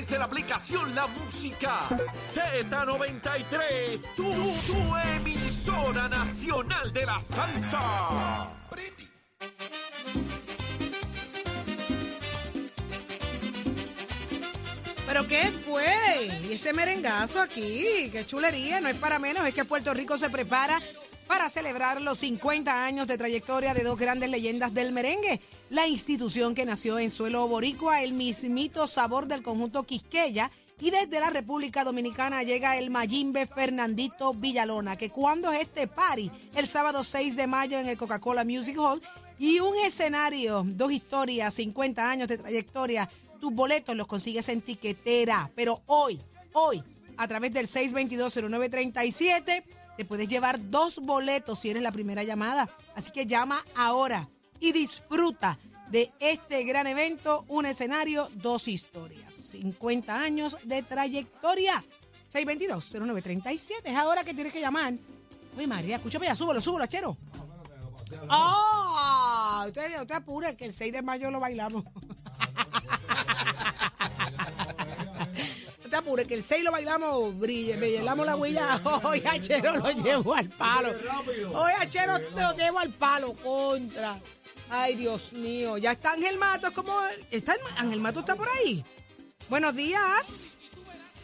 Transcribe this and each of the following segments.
Través de la aplicación La Música Z93. Tu, tu emisora nacional de la salsa. ¿Pero qué fue? ¿Y ese merengazo aquí? ¡Qué chulería! No es para menos, es que Puerto Rico se prepara para celebrar los 50 años de trayectoria de dos grandes leyendas del merengue. La institución que nació en suelo boricua, el mismito sabor del conjunto Quisqueya, y desde la República Dominicana llega el Mayimbe Fernandito Villalona, que cuando es este party, el sábado 6 de mayo en el Coca-Cola Music Hall, y un escenario, dos historias, 50 años de trayectoria, tus boletos los consigues en tiquetera, pero hoy, hoy, a través del 6220937, te puedes llevar dos boletos si eres la primera llamada. Así que llama ahora y disfruta de este gran evento, un escenario, dos historias. 50 años de trayectoria. 6220937, es ahora que tienes que llamar. Uy, María, escúchame ya, súbelo, súbelo, chero. ¡Ah! Usted, usted apure, que el 6 de mayo lo bailamos. Te apures, que el 6 lo bailamos, brille, bailamos la huella. Hoy Achero lo llevo al palo. Hoy Achero te lo llevo al palo, contra. Ay, Dios mío. Ya está Ángel Matos, ¿cómo? ¿Está el- Ángel Matos está por ahí? Buenos días.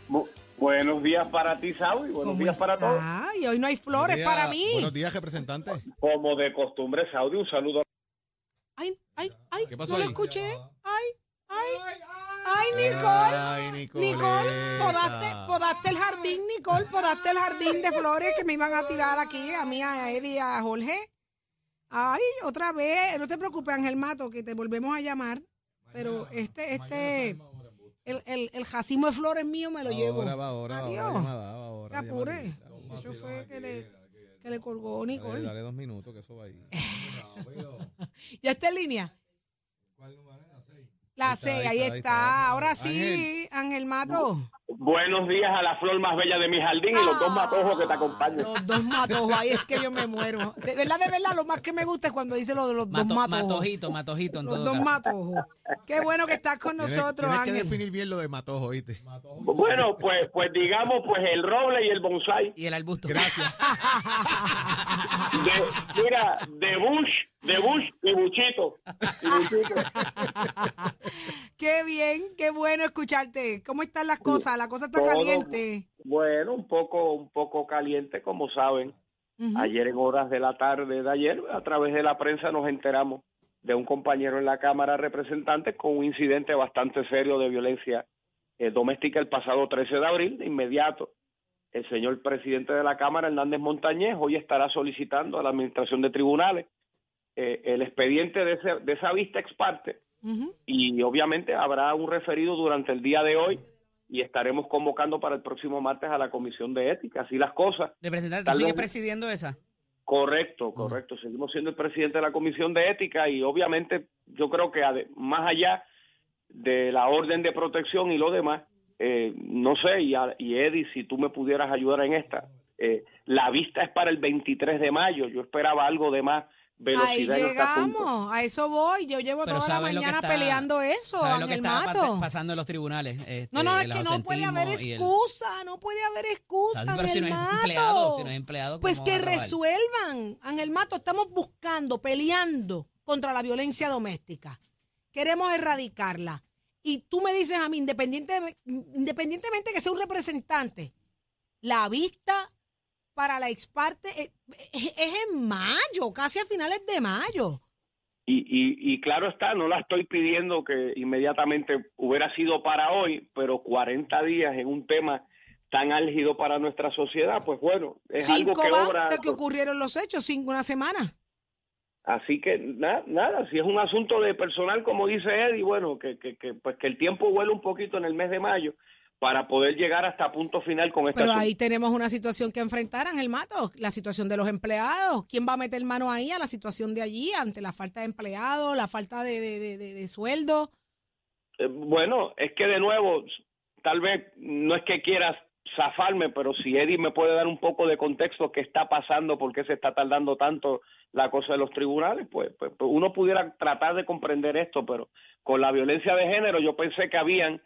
Bu- buenos días para ti, Saudi. Buenos ¿Cómo días para todos. está? Y hoy no hay flores para mí. Buenos días, representante. Como de costumbre, Saudi, un saludo. Ay, ay, ay, ¿Qué pasó no lo escuché. Ay, ay, ay, Nicole. Ay, Nicole, podaste, podaste el jardín, Nicole, podaste el jardín de flores que me iban a tirar aquí, a mí, a Eddie y a Jorge. Ay, otra vez, no te preocupes, Ángel Mato, que te volvemos a llamar. Pero este, este, el, el, el jacimo de flores mío me lo llevo. Ahora va, ahora va, Adiós. ahora ahora. Te apure. eso fue que le, que le colgó Nicole. dale dos minutos, que eso va ahí. ¿Ya está en línea? La Ahí C, está, ahí ahí está. Ahora sí, Ángel Mato. Buenos días a la flor más bella de mi jardín y los dos matojos que te acompañan. Los dos matojos, ahí es que yo me muero. De verdad, de verdad, lo más que me gusta es cuando dice lo de los Mato- dos matojos. matojito, matojito en Los todo dos caso. matojos. Qué bueno que estás con Tienes- nosotros, tienes que Ángel. definir bien lo de matojo, ¿oíste? Bueno, pues, pues digamos, pues el roble y el bonsai. Y el arbusto. Gracias. De, mira, de Bush, de Bush y Buchito. Y Buchito. Qué bien, qué bueno escucharte. ¿Cómo están las cosas? La cosa está Todo- caliente. Bueno, un poco, un poco caliente, como saben. Ayer en horas de la tarde de ayer, a través de la prensa nos enteramos de un compañero en la Cámara de Representantes con un incidente bastante serio de violencia eh, doméstica el pasado 13 de abril. De inmediato, el señor presidente de la Cámara, Hernández Montañez, hoy estará solicitando a la Administración de Tribunales eh, el expediente de, ese- de esa vista ex parte y obviamente habrá un referido durante el día de hoy y estaremos convocando para el próximo martes a la Comisión de Ética. Así las cosas. Representante, ¿tú Tal sigues vez- presidiendo esa? Correcto, correcto. Seguimos siendo el presidente de la Comisión de Ética y obviamente yo creo que más allá de la orden de protección y lo demás, eh, no sé, y, a- y Eddie, si tú me pudieras ayudar en esta, eh, la vista es para el 23 de mayo, yo esperaba algo de más velocidad en este llegamos, a eso voy. Yo llevo Pero toda la ¿sabes lo que mañana está- peleando eso, ¿Sabes lo que Ángel Mato. pasando en los tribunales? Este, No, no, es que no puede haber el- excusa, no puede haber excusa, si Ángel no es Mato. empleado, si no es empleado, Pues ¿cómo que resuelvan. Ángel Mato, estamos buscando, peleando contra la violencia doméstica. Queremos erradicarla. Y tú me dices a mí, independiente, independientemente que sea un representante, la vista para la ex parte eh, es, es en mayo, casi a finales de mayo. Y, y, y claro está, no la estoy pidiendo que inmediatamente hubiera sido para hoy, pero 40 días en un tema tan álgido para nuestra sociedad, pues bueno, es Cinco algo que obra... que ocurrieron los hechos, cinco una semana. Así que nada, nada, si es un asunto de personal, como dice Eddie, bueno, que, que, que, pues que el tiempo vuele un poquito en el mes de mayo para poder llegar hasta punto final con esta Pero ahí tenemos una situación que enfrentar, el Mato, la situación de los empleados. ¿Quién va a meter mano ahí a la situación de allí ante la falta de empleados, la falta de, de, de, de- de sueldo? Eh, Bueno, es que de nuevo, tal vez no es que quieras zafarme, pero si Eddie me puede dar un poco de contexto, qué está pasando, por qué se está tardando tanto la cosa de los tribunales, pues, pues, pues uno pudiera tratar de comprender esto, pero con la violencia de género yo pensé que habían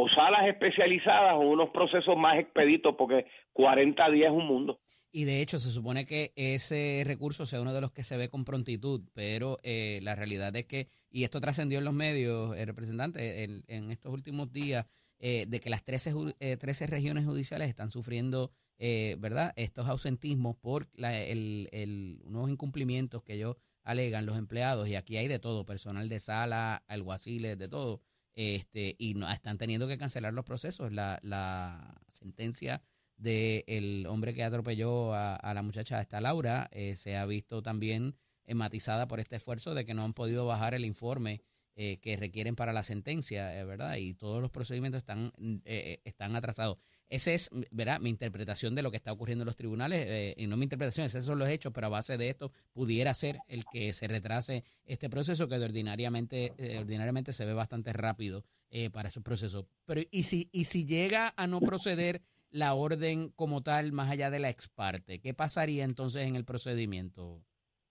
o salas especializadas o unos procesos más expeditos, porque 40 días es un mundo. Y de hecho, se supone que ese recurso sea uno de los que se ve con prontitud, pero eh, la realidad es que, y esto trascendió en los medios, el representante, en, estos últimos días, eh, de que las 13, ju- eh, 13 regiones judiciales están sufriendo, eh, ¿verdad?, estos ausentismos por la- el- unos incumplimientos que ellos alegan los empleados, y aquí hay de todo, personal de sala, alguaciles, de todo, este y no, están teniendo que cancelar los procesos. La, la sentencia del hombre que atropelló a, a la muchacha, esta Laura, eh, se ha visto también eh, matizada por este esfuerzo de que no han podido bajar el informe eh, que requieren para la sentencia, eh, ¿verdad? Y todos los procedimientos están, mm, eh, eh, están atrasados. Esa es, mm, ¿verdad? Mi interpretación de lo que está ocurriendo en los tribunales, eh, y no mi interpretación, esos son los hechos, pero a base de esto pudiera ser el que se retrase este proceso que de ordinariamente, eh, ordinariamente se ve bastante rápido eh, para esos procesos. Pero ¿y si, y si llega a no proceder la orden como tal más allá de la ex parte, ¿qué pasaría entonces en el procedimiento?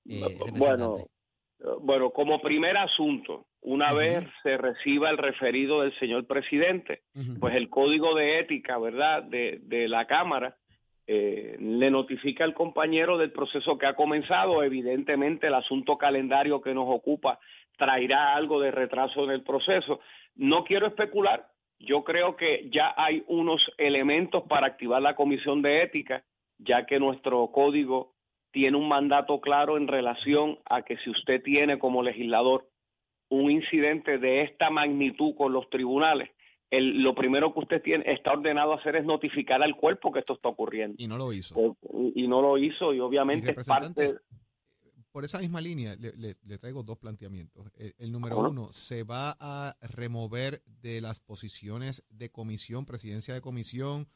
Bueno, bueno, como primer asunto, una vez se reciba el referido del señor presidente, pues el código de ética, ¿verdad?, de, de la Cámara, eh, le notifica al compañero del proceso que ha comenzado. Evidentemente, el asunto calendario que nos ocupa traerá algo de retraso en el proceso. No quiero especular. Yo creo que ya hay unos elementos para activar la comisión de ética, ya que nuestro código tiene un mandato claro en relación a que si usted tiene como legislador un incidente de esta magnitud con los tribunales, el, lo primero que usted tiene está ordenado a hacer es notificar al cuerpo que esto está ocurriendo. Y no lo hizo. Eh, Y, y no lo hizo y obviamente es parte... por esa misma línea, le, le- le traigo dos planteamientos. El, el número uno, ¿se va a remover de las posiciones de comisión, presidencia de comisión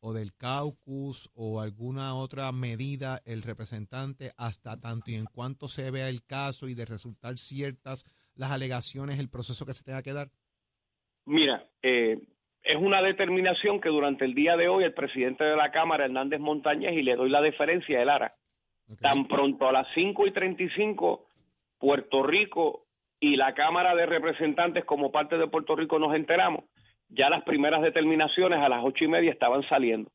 o del caucus o alguna otra medida el representante hasta tanto y en cuanto se vea el caso y de resultar ciertas las alegaciones, el proceso que se tenga que dar? Mira, eh, es una determinación que durante el día de hoy el presidente de la Cámara, Hernández Montañez, y le doy la deferencia, hará. Ok. Tan pronto a las 5 y 35, Puerto Rico y la Cámara de Representantes como parte de Puerto Rico nos enteramos, ya las primeras determinaciones a las ocho y media estaban saliendo.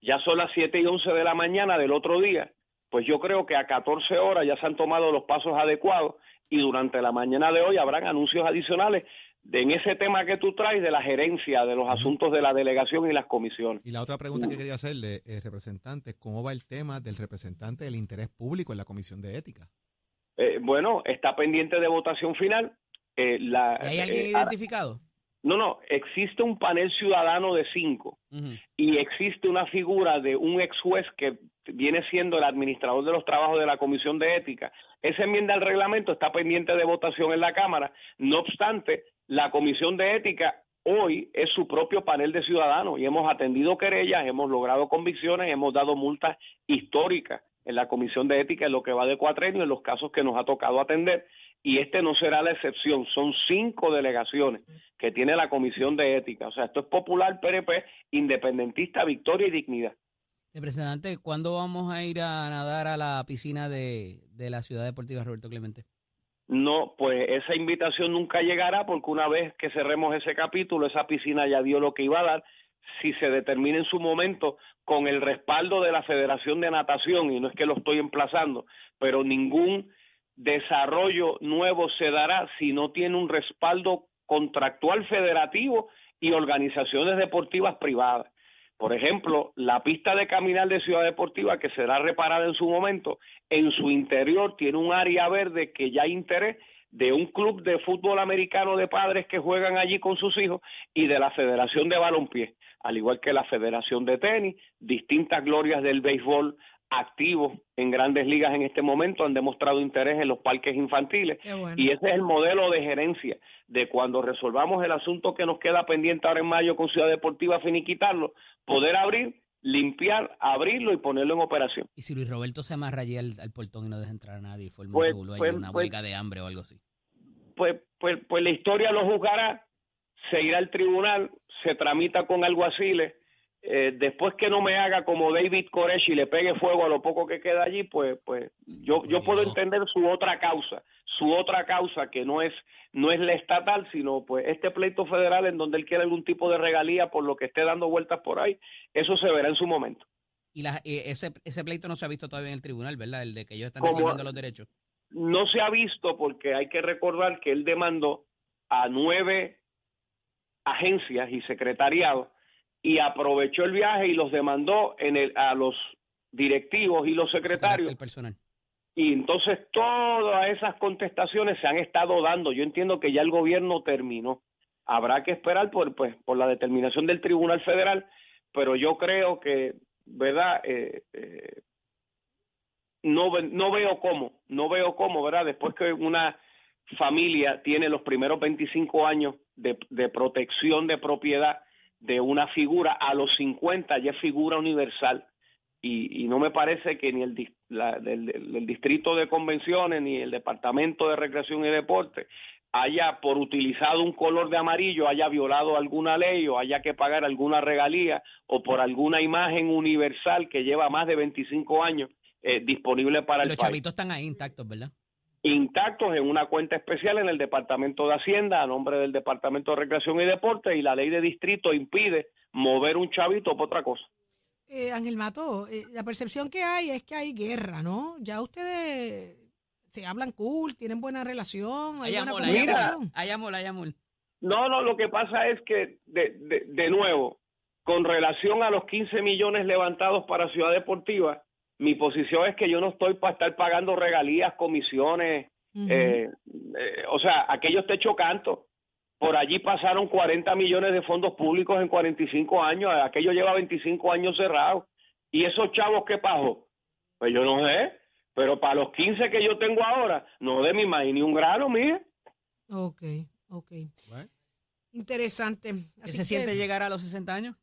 Ya son las 7 y 11 de la mañana del otro día, pues yo creo que a 14 horas ya se han tomado los pasos adecuados y durante la mañana de hoy habrán anuncios adicionales de, en ese tema que tú traes de la gerencia de los asuntos de la delegación y las comisiones. Y la otra pregunta que quería hacerle, eh, representante, ¿cómo va el tema del representante del interés público en la comisión de ética? Eh, bueno, está pendiente de votación final. Eh, la, ¿Y ¿Hay alguien eh, ahora- identificado? No, no, existe un panel ciudadano de cinco y existe una figura de un ex juez que viene siendo el administrador de los trabajos de la Comisión de Ética. Esa enmienda al reglamento está pendiente de votación en la Cámara. No obstante, la Comisión de Ética hoy es su propio panel de ciudadanos y hemos atendido querellas, hemos logrado convicciones, hemos dado multas históricas en la Comisión de Ética en lo que va de cuatrenio en los casos que nos ha tocado atender y este no será la excepción. Son cinco delegaciones que tiene la Comisión de Ética. O sea, esto es popular, PRP, independentista, victoria y dignidad. Representante, ¿cuándo vamos a ir a nadar a la piscina de, de la Ciudad Deportiva Roberto Clemente? No, pues esa invitación nunca llegará porque una vez que cerremos ese capítulo, esa piscina ya dio lo que iba a dar. Si se determina en su momento con el respaldo de la Federación de Natación, y no es que lo estoy emplazando, pero ningún desarrollo nuevo se dará si no tiene un respaldo contractual federativo y organizaciones deportivas privadas. Por ejemplo, la pista de caminar de Ciudad Deportiva, que será reparada en su momento, en su interior tiene un área verde que ya hay interés de un club de fútbol americano de padres que juegan allí con sus hijos y de la Federación de Balompié, al igual que la Federación de Tenis, distintas glorias del béisbol activos en grandes ligas en este momento, han demostrado interés en los parques infantiles bueno. y ese es el modelo de gerencia de cuando resolvamos el asunto que nos queda pendiente ahora en mayo con Ciudad Deportiva, finiquitarlo, poder abrir, limpiar, abrirlo y ponerlo en operación. Y si Luis Roberto se amarra allí al, al portón y no deja entrar a nadie, fue el Pues- pues- una pues- huelga de hambre o algo así. Pues, pues, pues la historia lo juzgará, se irá al tribunal, se tramita con alguaciles, eh, después que no me haga como David Koresh y le pegue fuego a lo poco que queda allí, pues, pues yo, yo puedo entender su otra causa, su otra causa que no es, no es la estatal, sino pues este pleito federal en donde él quiere algún tipo de regalía por lo que esté dando vueltas por ahí, eso se verá en su momento. Y la- eh, ese, ese pleito no se ha visto todavía en el tribunal, ¿verdad? El de que ellos están reclamando los derechos. no se ha visto porque hay que recordar que él demandó a nueve agencias y secretariados y aprovechó el viaje y los demandó en el, a los directivos y los secretarios El personal. y entonces todas esas contestaciones se han estado dando. Yo entiendo que ya el gobierno terminó. Habrá que esperar por pues por la determinación del Tribunal Federal, pero yo creo que, ¿verdad? Eh, eh, no no veo cómo, no veo cómo, ¿verdad? Después que una familia tiene los primeros 25 años de, de protección de propiedad de una figura, a los 50 ya es figura universal y, y no me parece que ni el, dis- la- del, del- del distrito de convenciones ni el departamento de recreación y deporte haya por utilizado un color de amarillo haya violado alguna ley o haya que pagar alguna regalía o por alguna imagen universal que lleva más de 25 años eh, disponible para el los país chavitos están ahí intactos, ¿verdad? Intactos en una cuenta especial en el Departamento de Hacienda a nombre del Departamento de Recreación y Deporte y la ley de distrito impide mover un chavito por otra cosa. Eh, Ángel Mato, eh, la percepción que hay es que hay guerra, ¿no? Ya ustedes se hablan cool, tienen buena relación, hay Hay buena amor, comunicación. Hay amor, hay amor. No, no, lo que pasa es que, de, de, de nuevo, con relación a los 15 millones levantados para Ciudad Deportiva, mi posición es que yo no estoy para estar pagando regalías, comisiones, eh, eh, o sea, aquello está hecho canto. Por allí pasaron 40 millones de fondos públicos en 45 años, aquello lleva 25 años cerrado. ¿Y esos chavos qué pasó? Pues yo no sé, pero para los 15 que yo tengo ahora, no de mi maíz ni un grano, mire. Ok, ok. Bueno. Interesante. ¿Qué Así se que- siente llegar a los 60 años?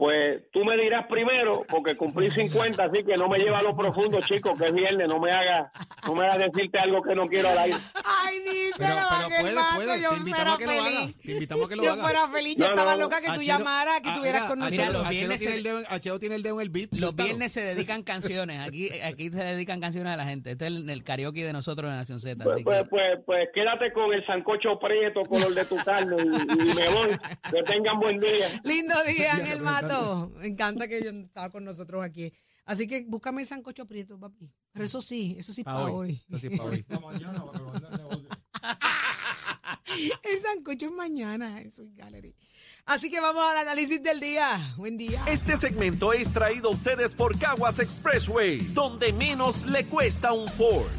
Pues tú me dirás primero, porque cumplí 50, así que no me lleva a lo profundo, chico, que es viernes, no me haga, no me haga decirte algo que no quiero al aire. Ay, díselo, Ángel Mato, yo fuera feliz. Te invitamos a que lo Yo haga. fuera feliz, yo No, estaba no, loca que tú llamaras, que estuvieras con nosotros. viernes tiene el dedo en- el dedo en el beat. Los viernes se dedican canciones. Aquí, aquí se dedican canciones a la gente. Este es el, el karaoke de nosotros en Nación Z. Pues, así pues, que- pues, pues quédate con el sancocho prieto, color de tu carne, y, y me voy. Que tengan buen día. Lindo día, Ángel Mato. Me encanta que yo estaba con nosotros aquí. Así que búscame el sancocho prieto, papi. Pero eso sí, eso sí Pa' para hoy. hoy. Eso sí es pa' hoy. El sancocho es mañana en Sweet Gallery. Así que vamos al análisis del día. Buen día. Este segmento es traído a ustedes por Caguas Expressway, donde menos le cuesta un Ford.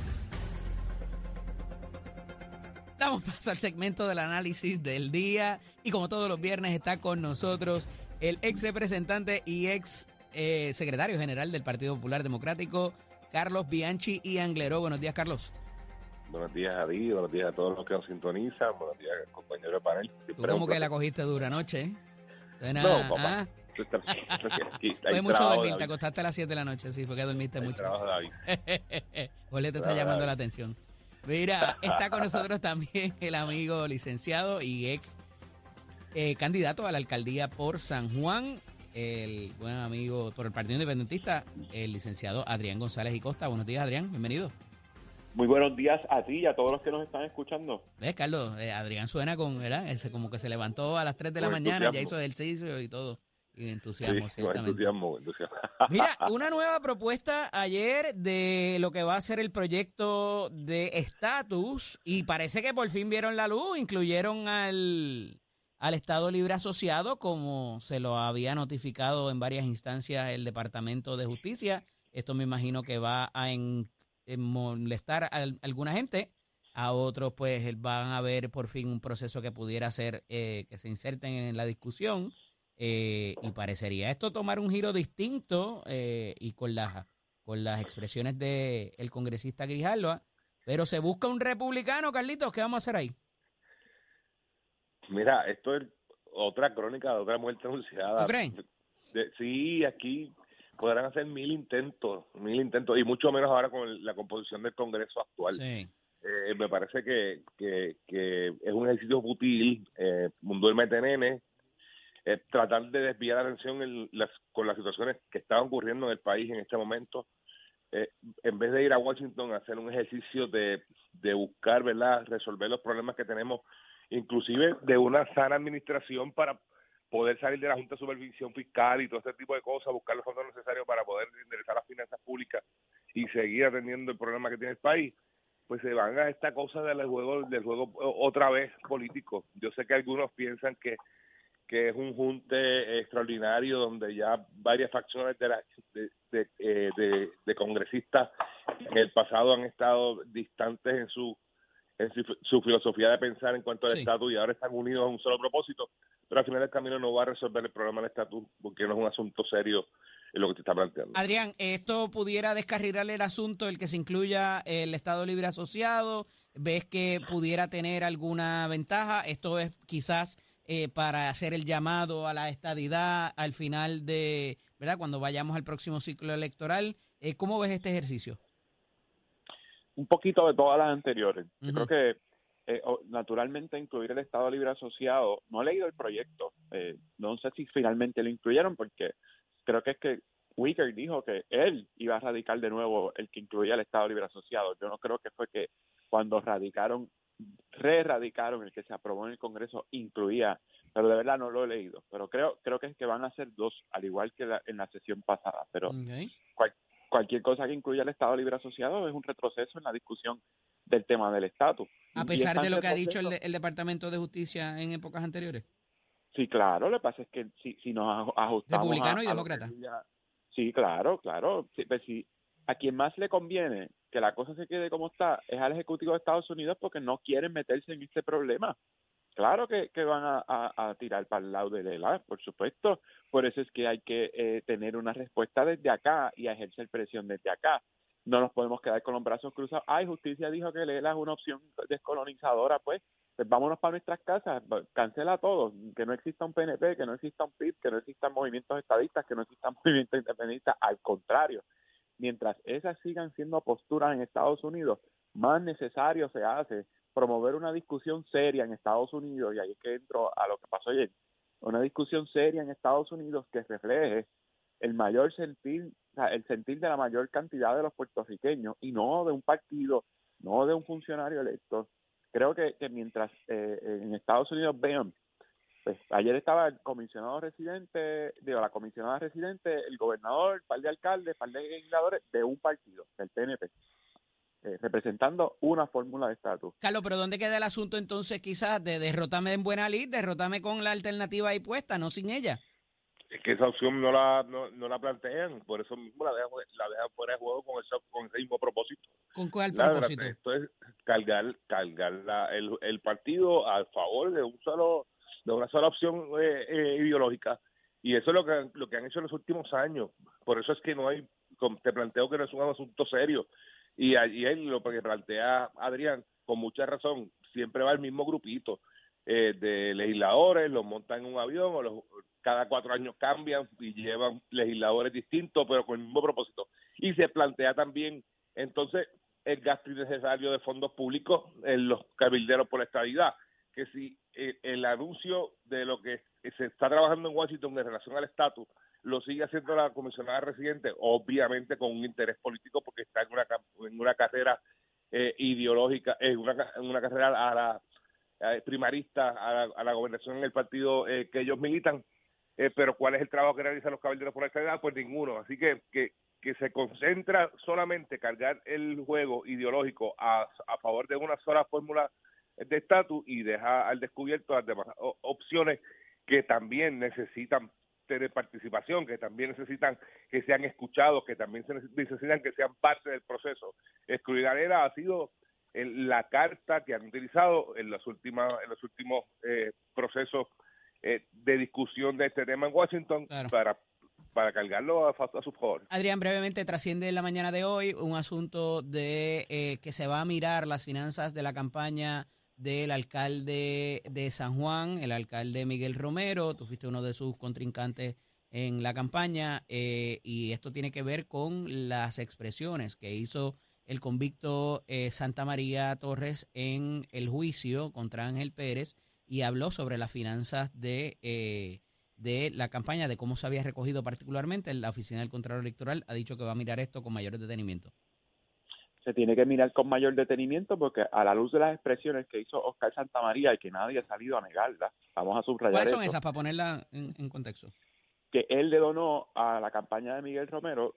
Damos paso al segmento del análisis del día y como todos los viernes está con nosotros el ex representante y ex eh, secretario general del Partido Popular Democrático, Carlos Bianchi y Angleró. Buenos días, Carlos. Buenos días a ti, buenos días a todos los que nos sintonizan, buenos días compañero de panel. Tú como que la cogiste dura noche, ¿eh? Suena, No, papá. ah, fue mucho dormir, te acostaste a las 7 de la noche, sí, fue que dormiste hay mucho. trabajo, David. Jorge te está llamando la atención. Mira, está con nosotros también el amigo licenciado y ex eh, candidato a la alcaldía por San Juan, el buen amigo por el Partido Independentista, el licenciado Adrián González y Costa. Buenos días, Adrián, bienvenido. Muy buenos días a ti y a todos los que nos están escuchando. ¿Ves, Carlos? Eh, Adrián suena con, ¿verdad? Ese como que se levantó a las 3 de la mañana, ya hizo ejercicio y todo. Y Sí, entusiasmo, ciertamente. entusiasmo, entusiasmo. Mira, una nueva propuesta ayer de lo que va a ser el proyecto de estatus y parece que por fin vieron la luz, incluyeron al, al Estado Libre Asociado como se lo había notificado en varias instancias el Departamento de Justicia. Esto me imagino que va a en- en molestar a al- alguna gente. A otros, pues, van a ver por fin un proceso que pudiera ser eh, que se inserten en la discusión eh, y parecería esto tomar un giro distinto eh, y con las, con las expresiones del el congresista Grijalva, pero se busca un republicano, Carlitos, ¿qué vamos a hacer ahí? Mira, esto es otra crónica de otra muerte anunciada. ¿Tú crees? De- sí, aquí podrán hacer mil intentos, mil intentos, y mucho menos ahora con la composición del Congreso actual. Sí. Eh, me parece que, que, que es un ejercicio futil, eh, un duermete nene, eh, tratar de desviar la atención en las, con las situaciones que están ocurriendo en el país en este momento, eh, en vez de ir a Washington a hacer un ejercicio de, de buscar, ¿verdad?, resolver los problemas que tenemos, inclusive de una sana administración para poder salir de la Junta de Supervisión Fiscal y todo ese tipo de cosas, buscar los fondos necesarios para poder enderezar las finanzas públicas y seguir atendiendo el problema que tiene el país pues se van a esta cosa del juego del juego otra vez político. Yo sé que algunos piensan que que es un junte extraordinario donde ya varias facciones de, la, de, eh, de- de congresistas en el pasado han estado distantes en su en su, filosofía de pensar en cuanto al Sí. estatus y ahora están unidos a un solo propósito, pero al final del camino no va a resolver el problema del estatus porque no es un asunto serio en lo que te está planteando. Adrián, ¿esto pudiera descarrilar el asunto, el que se incluya el Estado Libre Asociado? ¿Ves que pudiera tener alguna ventaja? Esto es quizás eh, para hacer el llamado a la estadidad al final de, ¿verdad? Cuando vayamos al próximo ciclo electoral. Eh, ¿Cómo ves este ejercicio? Un poquito de todas las anteriores. Yo creo que eh, naturalmente incluir el Estado Libre Asociado, no he leído el proyecto, eh, no sé si finalmente lo incluyeron porque creo que es que Wicker dijo que él iba a radicar de nuevo el que incluía el Estado Libre Asociado. Yo no creo que fue que cuando radicaron, re-radicaron el que se aprobó en el Congreso, incluía, pero de verdad no lo he leído. Pero creo creo que es que van a ser dos, al igual que la- en la sesión pasada. Pero Ok. cual- cualquier cosa que incluya el Estado Libre Asociado es un retroceso en la discusión del tema del estatus. A pesar es de lo que ha dicho el, Departamento de Justicia en épocas anteriores. Sí, claro, lo que pasa es que si, si nos aj- ajustamos Republicano a- y demócrata. sí, claro, claro. Sí, pues sí, a quien más le conviene que la cosa se quede como está es al Ejecutivo de Estados Unidos porque no quieren meterse en este problema. Claro que, que van a, tirar para el lado de Lela, por supuesto. Por eso es que hay que eh, tener una respuesta desde acá y ejercer presión desde acá. No nos podemos quedar con los brazos cruzados. Ay, justicia dijo que Lela es una opción descolonizadora, pues. Pues vámonos para nuestras casas, cancela todo, que no exista un PNP, que no exista un PIB, que no existan movimientos estadistas, que no existan movimientos independentistas, al contrario, mientras esas sigan siendo posturas en Estados Unidos, más necesario se hace promover una discusión seria en Estados Unidos, y ahí es que entro a lo que pasó ayer, una discusión seria en Estados Unidos que refleje el mayor sentir, el sentir de la mayor cantidad de los puertorriqueños y no de un partido, no de un funcionario electo. Creo que, que mientras eh, en Estados Unidos vean, pues ayer estaba el comisionado residente, digo, la comisionada residente, el gobernador, el par de alcaldes, par de legisladores de un partido, del PNP, eh, representando una fórmula de estatus. Carlos, pero ¿dónde queda el asunto entonces quizás de derrotarme en buena lid, derrotarme con la alternativa ahí puesta, no sin ella? Es que esa opción no la no, no la plantean, por eso mismo la dejan, la dejan fuera de juego con ese, con ese mismo propósito. ¿Con cuál propósito? Esto es cargar, cargar la- el, el partido a favor de un solo, de una sola opción eh, eh, ideológica. Y eso es lo que, lo que han hecho en los últimos años. Por eso es que no hay, te planteo que no es un asunto serio. Y allí él, lo que plantea Adrián, con mucha razón, siempre va el mismo grupito eh, de legisladores, los montan en un avión, o los, cada cuatro años cambian y llevan legisladores distintos, pero con el mismo propósito. Y se plantea también, entonces, el gasto innecesario de fondos públicos en los cabilderos por la estabilidad, que si eh, el anuncio de lo que se está trabajando en Washington en relación al estatus lo sigue haciendo la comisionada residente, obviamente con un interés político porque está en una, en una carrera eh, ideológica, en una, ca- en una carrera a la eh, primarista, a la, a la gobernación en el partido eh, que ellos militan, eh, pero ¿cuál es el trabajo que realizan los caballeros por la estabilidad? Pues ninguno. Así que, que, que se concentra solamente cargar el juego ideológico a, a favor de una sola fórmula de estatus y deja al descubierto las demás opciones que también necesitan tener participación, que también necesitan que sean escuchados, que también se neces- necesitan que sean parte del proceso. Excluir a Lela ha sido el- la carta que han utilizado en los últimos en los últimos eh, procesos eh, de discusión de este tema en Washington Claro. para, para cargarlo a, a su favor. Adrián, brevemente trasciende en la mañana de hoy un asunto de eh, que se va a mirar las finanzas de la campaña del alcalde de San Juan, el alcalde Miguel Romero. Tú fuiste uno de sus contrincantes en la campaña eh, y esto tiene que ver con las expresiones que hizo el convicto eh, Santa María Torres en el juicio contra Ángel Pérez y habló sobre las finanzas de, eh, de la campaña, de cómo se había recogido particularmente. La Oficina del Contralor Electoral ha dicho que va a mirar esto con mayor detenimiento. Se tiene que mirar con mayor detenimiento porque a la luz de las expresiones que hizo Oscar Santamaría y que nadie ha salido a negarlas, vamos a subrayar ¿Cuáles son eso, esas para ponerla en, en contexto? que él le donó a la campaña de Miguel Romero,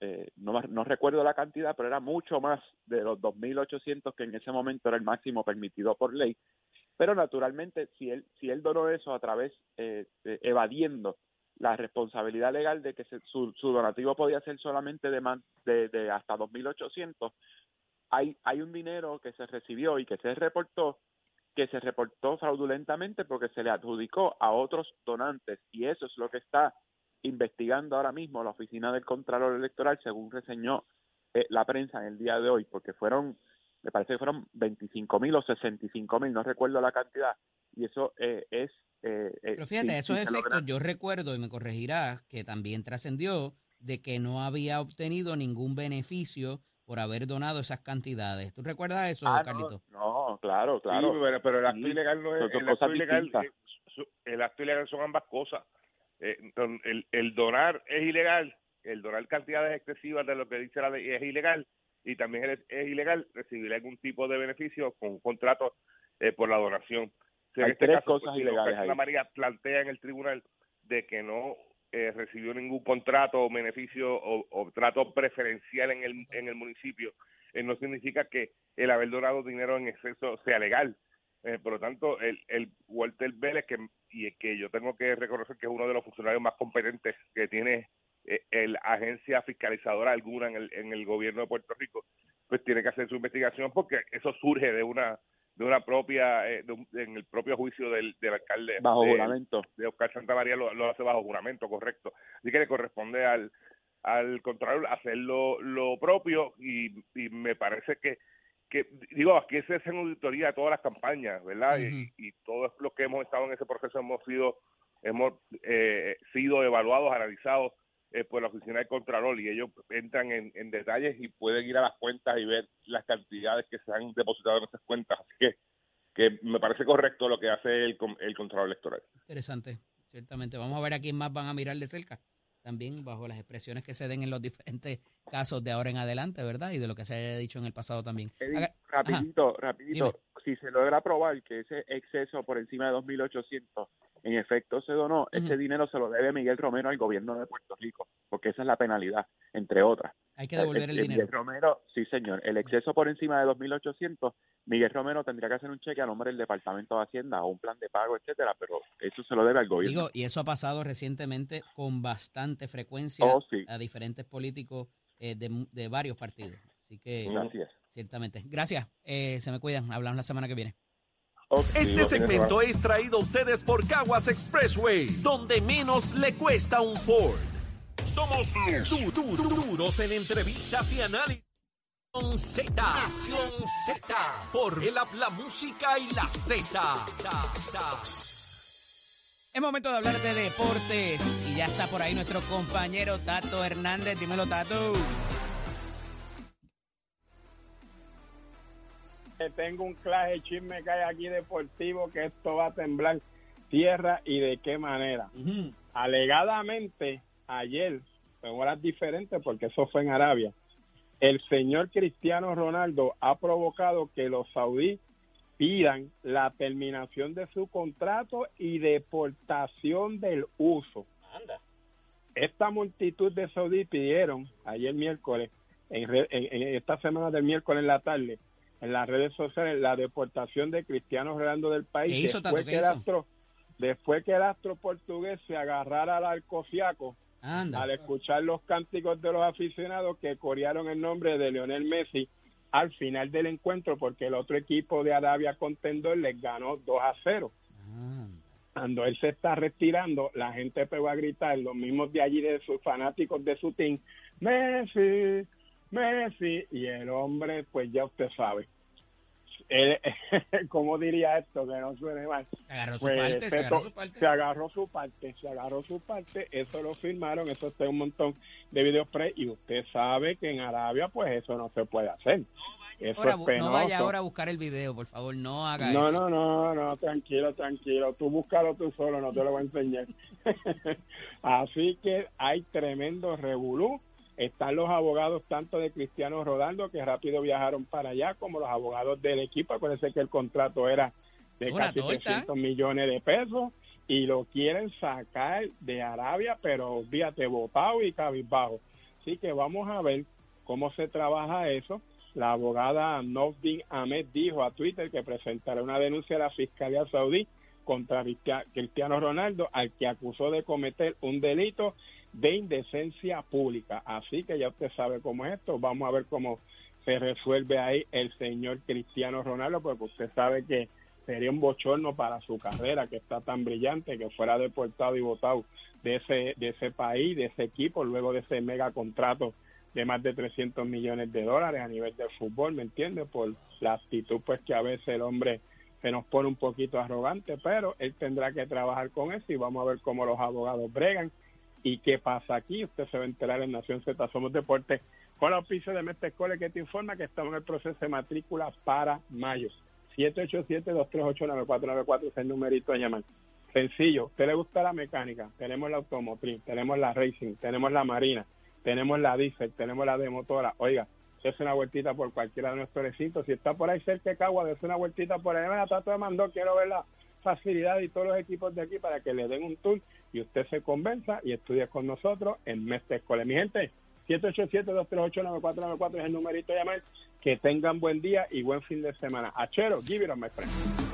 eh, no, no recuerdo la cantidad, pero era mucho más de los 2.800 que en ese momento era el máximo permitido por ley. Pero naturalmente, si él, si él donó eso a través, eh, de- evadiendo la responsabilidad legal de que se- su, su donativo podía ser solamente de, man- de, de hasta 2.800, hay, hay un dinero que se recibió y que se reportó que se reportó fraudulentamente porque se le adjudicó a otros donantes. Y eso es lo que está investigando ahora mismo la oficina del Contralor Electoral según reseñó eh, la prensa en el día de hoy porque fueron me parece que fueron 25 mil o 65 mil no recuerdo la cantidad y eso eh, es eh, eh, Pero fíjate, esos efectos, yo recuerdo, y me corregirás, que también trascendió de que no había obtenido ningún beneficio por haber donado esas cantidades. ¿Tú recuerdas eso, Ah, no, Carlito? no, claro claro Sí, pero, pero el acto Sí, ilegal no es el acto ilegal, eh, el acto ilegal son ambas cosas. El donar es ilegal, el donar cantidades excesivas de lo que dice la ley es ilegal y también es, es ilegal recibir algún tipo de beneficio con un contrato eh, por la donación. O sea, Hay en este tres caso, cosas si ilegales ahí. María plantea en el tribunal de que no eh, recibió ningún contrato o beneficio o, o trato preferencial en el, en el municipio, eh, no significa que el haber donado dinero en exceso sea legal. Eh, por lo tanto, el, el Walter Vélez, que, y que yo tengo que reconocer que es uno de los funcionarios más competentes que tiene eh, el agencia fiscalizadora alguna en el, en el gobierno de Puerto Rico, pues tiene que hacer su investigación porque eso surge de una de una propia eh, de un- en el propio juicio del, del alcalde bajo de- juramento de Oscar Santa María lo, lo hace bajo juramento, correcto. Así que le corresponde al, al Contralor hacer lo, lo propio y, y me parece que, que, digo, aquí se hacen auditoría a todas las campañas, ¿verdad? y, y todos los que hemos estado en ese proceso hemos sido, hemos eh, sido evaluados, analizados eh, por la oficina del Contralor y ellos entran en, en detalles y pueden ir a las cuentas y ver las cantidades que se han depositado en esas cuentas. Así que, que me parece correcto lo que hace el, el Contralor Electoral. Interesante, ciertamente. Vamos a ver a quién más van a mirar de cerca. También bajo las expresiones que se den en los diferentes casos de ahora en adelante, ¿verdad? Y de lo que se haya dicho en el pasado también. Rapidito, rapidito, Dime. si se logra probar que ese exceso por encima de 2.800 en efecto se donó, Ujú. ese dinero se lo debe Miguel Romero al gobierno de Puerto Rico, porque esa es la penalidad, entre otras. hay que devolver el, dinero. Miguel Romero, sí señor, el exceso por encima de 2.800, Miguel Romero tendría que hacer un cheque a nombre del Departamento de Hacienda o un plan de pago, etcétera, pero eso se lo debe al gobierno. Digo, y eso ha pasado recientemente con bastante frecuencia Oh, sí. a diferentes políticos eh, de, de varios partidos. Así que, es. ciertamente. Gracias. Eh, se me cuidan. Hablamos la semana que viene. Este segmento es traído a ustedes por Caguas Expressway, donde menos le cuesta un Ford. Somos du- du- du- duros en entrevistas y análisis. Nación Z, Nación Z, por el app, la música y la Z. Es momento de hablar de deportes y ya está por ahí nuestro compañero Tato Hernández. Dímelo, Tato. Que tengo un clase chisme que hay aquí deportivo que esto va a temblar tierra y de qué manera. Alegadamente, ayer, en horas diferentes, porque eso fue en Arabia, el señor Cristiano Ronaldo ha provocado que los saudíes pidan la terminación de su contrato y deportación del uso. Esta multitud de saudíes pidieron ayer miércoles, en- en esta semana del miércoles en la tarde, en las redes sociales la deportación de Cristiano Ronaldo del país ¿Qué hizo, después ¿Qué que el astro después que el astro portugués se agarrara al arcociaco Anda. al escuchar los cánticos de los aficionados que corearon el nombre de Lionel Messi al final del encuentro porque el otro equipo de Arabia Contendor les ganó 2 a 0. Anda. cuando él se está retirando, la gente pegó a gritar, los mismos de allí, de sus fanáticos de su team, Messi, Messi, y el hombre, pues ya usted sabe. Él, ¿Cómo diría esto? Que no suene mal. Se agarró su Pues, parte, se agarró su parte. se agarró su parte, se agarró su parte, eso lo firmaron, eso está en un montón de videos pre y usted sabe que en Arabia pues eso no se puede hacer. Eso Ahora, es no vaya ahora a buscar el video, por favor, no haga No, eso. no, no, no, tranquilo, tranquilo. Tú búscalo tú solo, no te lo voy a enseñar. Así que hay tremendo revolú. Están los abogados tanto de Cristiano Rodaldo que rápido viajaron para allá, como los abogados del equipo. Acuérdense que el contrato era de Una casi torta. 300 millones de pesos y lo quieren sacar de Arabia, pero fíjate, votado y cabizbajo. Así que vamos a ver cómo se trabaja eso. La abogada Novdin Ahmed dijo a Twitter que presentará una denuncia a la Fiscalía Saudí contra Cristia- Cristiano Ronaldo, al que acusó de cometer un delito de indecencia pública. Así que ya usted sabe cómo es esto. Vamos a ver cómo se resuelve ahí el señor Cristiano Ronaldo, porque usted sabe que sería un bochorno para su carrera, que está tan brillante, que fuera deportado y votado de ese, de ese país, de ese equipo, luego de ese mega contrato de más de 300 millones de dólares a nivel del fútbol, ¿me entiende? Por la actitud, pues que a veces el hombre se nos pone un poquito arrogante, pero él tendrá que trabajar con eso y vamos a ver cómo los abogados bregan y qué pasa aquí. Usted se va a enterar en Nación Z Somos Deportes con la auspicio de Mestre Escuela que te informa que estamos en el proceso de matrícula para mayo. 787-238-9494 es el numerito a llamar. Sencillo, ¿usted le gusta la mecánica? Tenemos la automotriz, tenemos la racing, tenemos la marina, tenemos la diésel, tenemos la de motora. Oiga, es una vueltita por cualquiera de nuestros recintos. Si está por ahí cerca de Cagua, dése una vueltita por ahí. Mira, trato de mandar, quiero ver la facilidad y todos los equipos de aquí para que le den un tour y usted se convenza y estudie con nosotros en Mestre Escuela. Mi gente, 787-238-9494 es el numerito a llamar. Que tengan buen día y buen fin de semana. Achero, give it on my friend.